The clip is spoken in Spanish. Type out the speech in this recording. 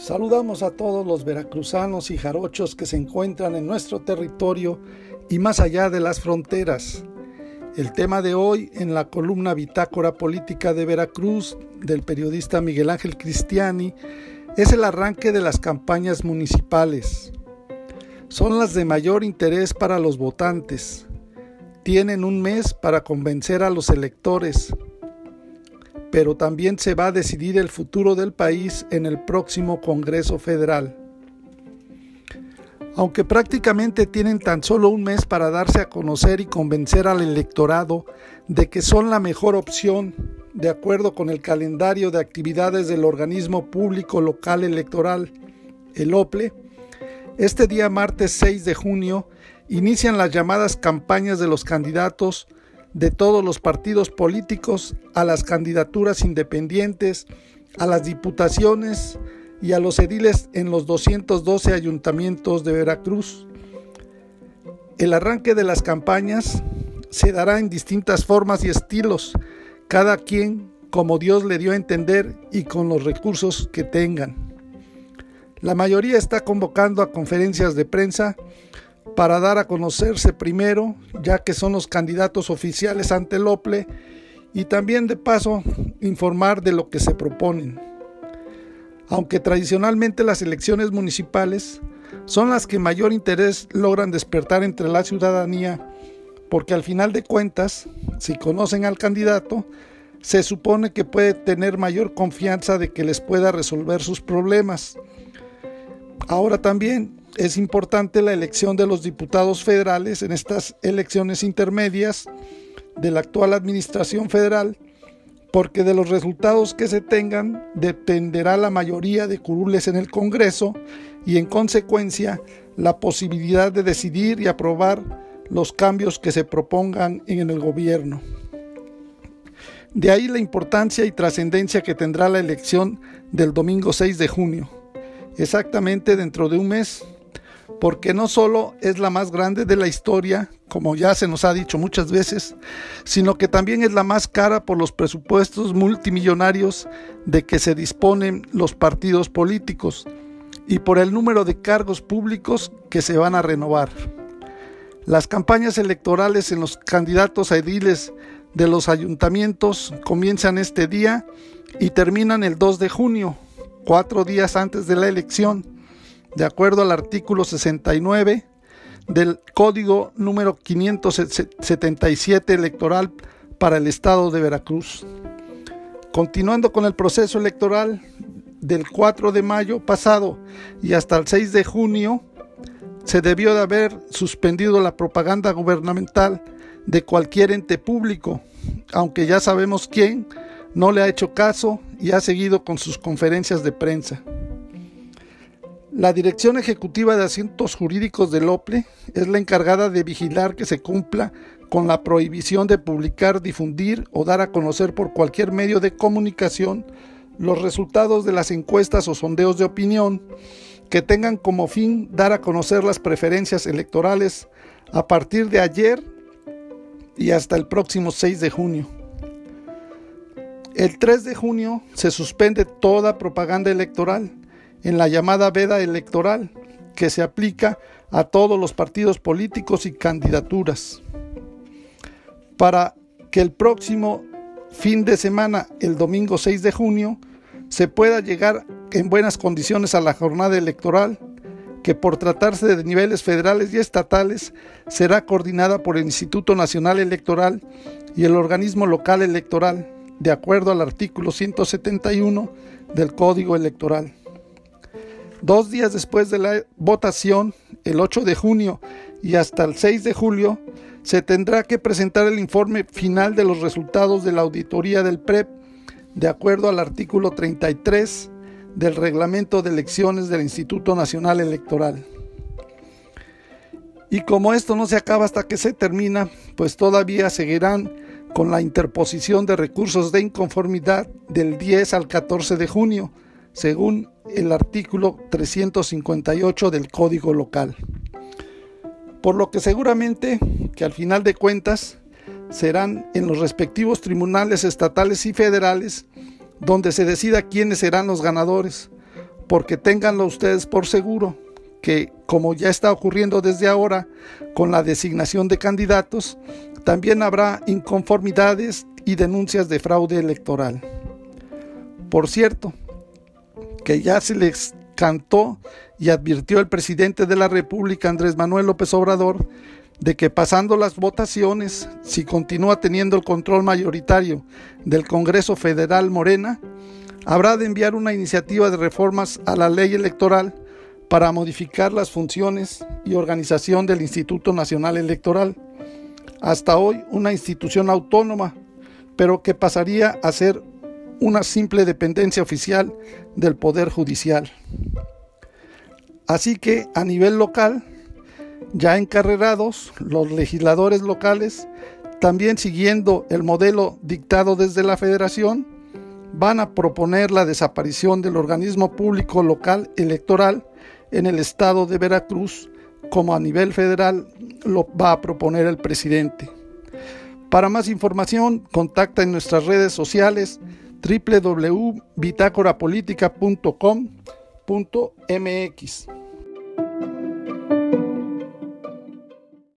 Saludamos a todos los veracruzanos y jarochos que se encuentran en nuestro territorio y más allá de las fronteras. El tema de hoy en la columna Bitácora Política de Veracruz del periodista Miguel Ángel Cristiani es el arranque de las campañas municipales. Son las de mayor interés para los votantes. Tienen un mes para convencer a los electores pero también se va a decidir el futuro del país en el próximo Congreso Federal. Aunque prácticamente tienen tan solo un mes para darse a conocer y convencer al electorado de que son la mejor opción, de acuerdo con el calendario de actividades del organismo público local electoral, el OPLE, este día martes 6 de junio inician las llamadas campañas de los candidatos de todos los partidos políticos a las candidaturas independientes, a las diputaciones y a los ediles en los 212 ayuntamientos de Veracruz. El arranque de las campañas se dará en distintas formas y estilos, cada quien como Dios le dio a entender y con los recursos que tengan. La mayoría está convocando a conferencias de prensa para dar a conocerse primero, ya que son los candidatos oficiales ante el OPLE, y también de paso informar de lo que se proponen. Aunque tradicionalmente las elecciones municipales son las que mayor interés logran despertar entre la ciudadanía, porque al final de cuentas, si conocen al candidato, se supone que puede tener mayor confianza de que les pueda resolver sus problemas. Ahora también es importante la elección de los diputados federales en estas elecciones intermedias de la actual administración federal, porque de los resultados que se tengan dependerá la mayoría de curules en el Congreso y en consecuencia la posibilidad de decidir y aprobar los cambios que se propongan en el gobierno. De ahí la importancia y trascendencia que tendrá la elección del domingo 6 de junio, exactamente dentro de un mes porque no solo es la más grande de la historia, como ya se nos ha dicho muchas veces, sino que también es la más cara por los presupuestos multimillonarios de que se disponen los partidos políticos y por el número de cargos públicos que se van a renovar. Las campañas electorales en los candidatos a ediles de los ayuntamientos comienzan este día y terminan el 2 de junio, cuatro días antes de la elección de acuerdo al artículo 69 del Código número 577 electoral para el Estado de Veracruz. Continuando con el proceso electoral del 4 de mayo pasado y hasta el 6 de junio, se debió de haber suspendido la propaganda gubernamental de cualquier ente público, aunque ya sabemos quién no le ha hecho caso y ha seguido con sus conferencias de prensa. La Dirección Ejecutiva de Asuntos Jurídicos del OPLE es la encargada de vigilar que se cumpla con la prohibición de publicar, difundir o dar a conocer por cualquier medio de comunicación los resultados de las encuestas o sondeos de opinión que tengan como fin dar a conocer las preferencias electorales a partir de ayer y hasta el próximo 6 de junio. El 3 de junio se suspende toda propaganda electoral en la llamada veda electoral que se aplica a todos los partidos políticos y candidaturas. Para que el próximo fin de semana, el domingo 6 de junio, se pueda llegar en buenas condiciones a la jornada electoral, que por tratarse de niveles federales y estatales será coordinada por el Instituto Nacional Electoral y el organismo local electoral, de acuerdo al artículo 171 del Código Electoral. Dos días después de la votación, el 8 de junio y hasta el 6 de julio, se tendrá que presentar el informe final de los resultados de la auditoría del PREP, de acuerdo al artículo 33 del reglamento de elecciones del Instituto Nacional Electoral. Y como esto no se acaba hasta que se termina, pues todavía seguirán con la interposición de recursos de inconformidad del 10 al 14 de junio, según el artículo 358 del Código Local. Por lo que seguramente que al final de cuentas serán en los respectivos tribunales estatales y federales donde se decida quiénes serán los ganadores, porque ténganlo ustedes por seguro que, como ya está ocurriendo desde ahora con la designación de candidatos, también habrá inconformidades y denuncias de fraude electoral. Por cierto, que ya se les cantó y advirtió el presidente de la República, Andrés Manuel López Obrador, de que pasando las votaciones, si continúa teniendo el control mayoritario del Congreso Federal Morena, habrá de enviar una iniciativa de reformas a la ley electoral para modificar las funciones y organización del Instituto Nacional Electoral, hasta hoy una institución autónoma, pero que pasaría a ser una simple dependencia oficial del Poder Judicial. Así que a nivel local, ya encarrerados, los legisladores locales, también siguiendo el modelo dictado desde la federación, van a proponer la desaparición del organismo público local electoral en el estado de Veracruz, como a nivel federal lo va a proponer el presidente. Para más información, contacta en nuestras redes sociales www.bitácorapolítica.com.mx.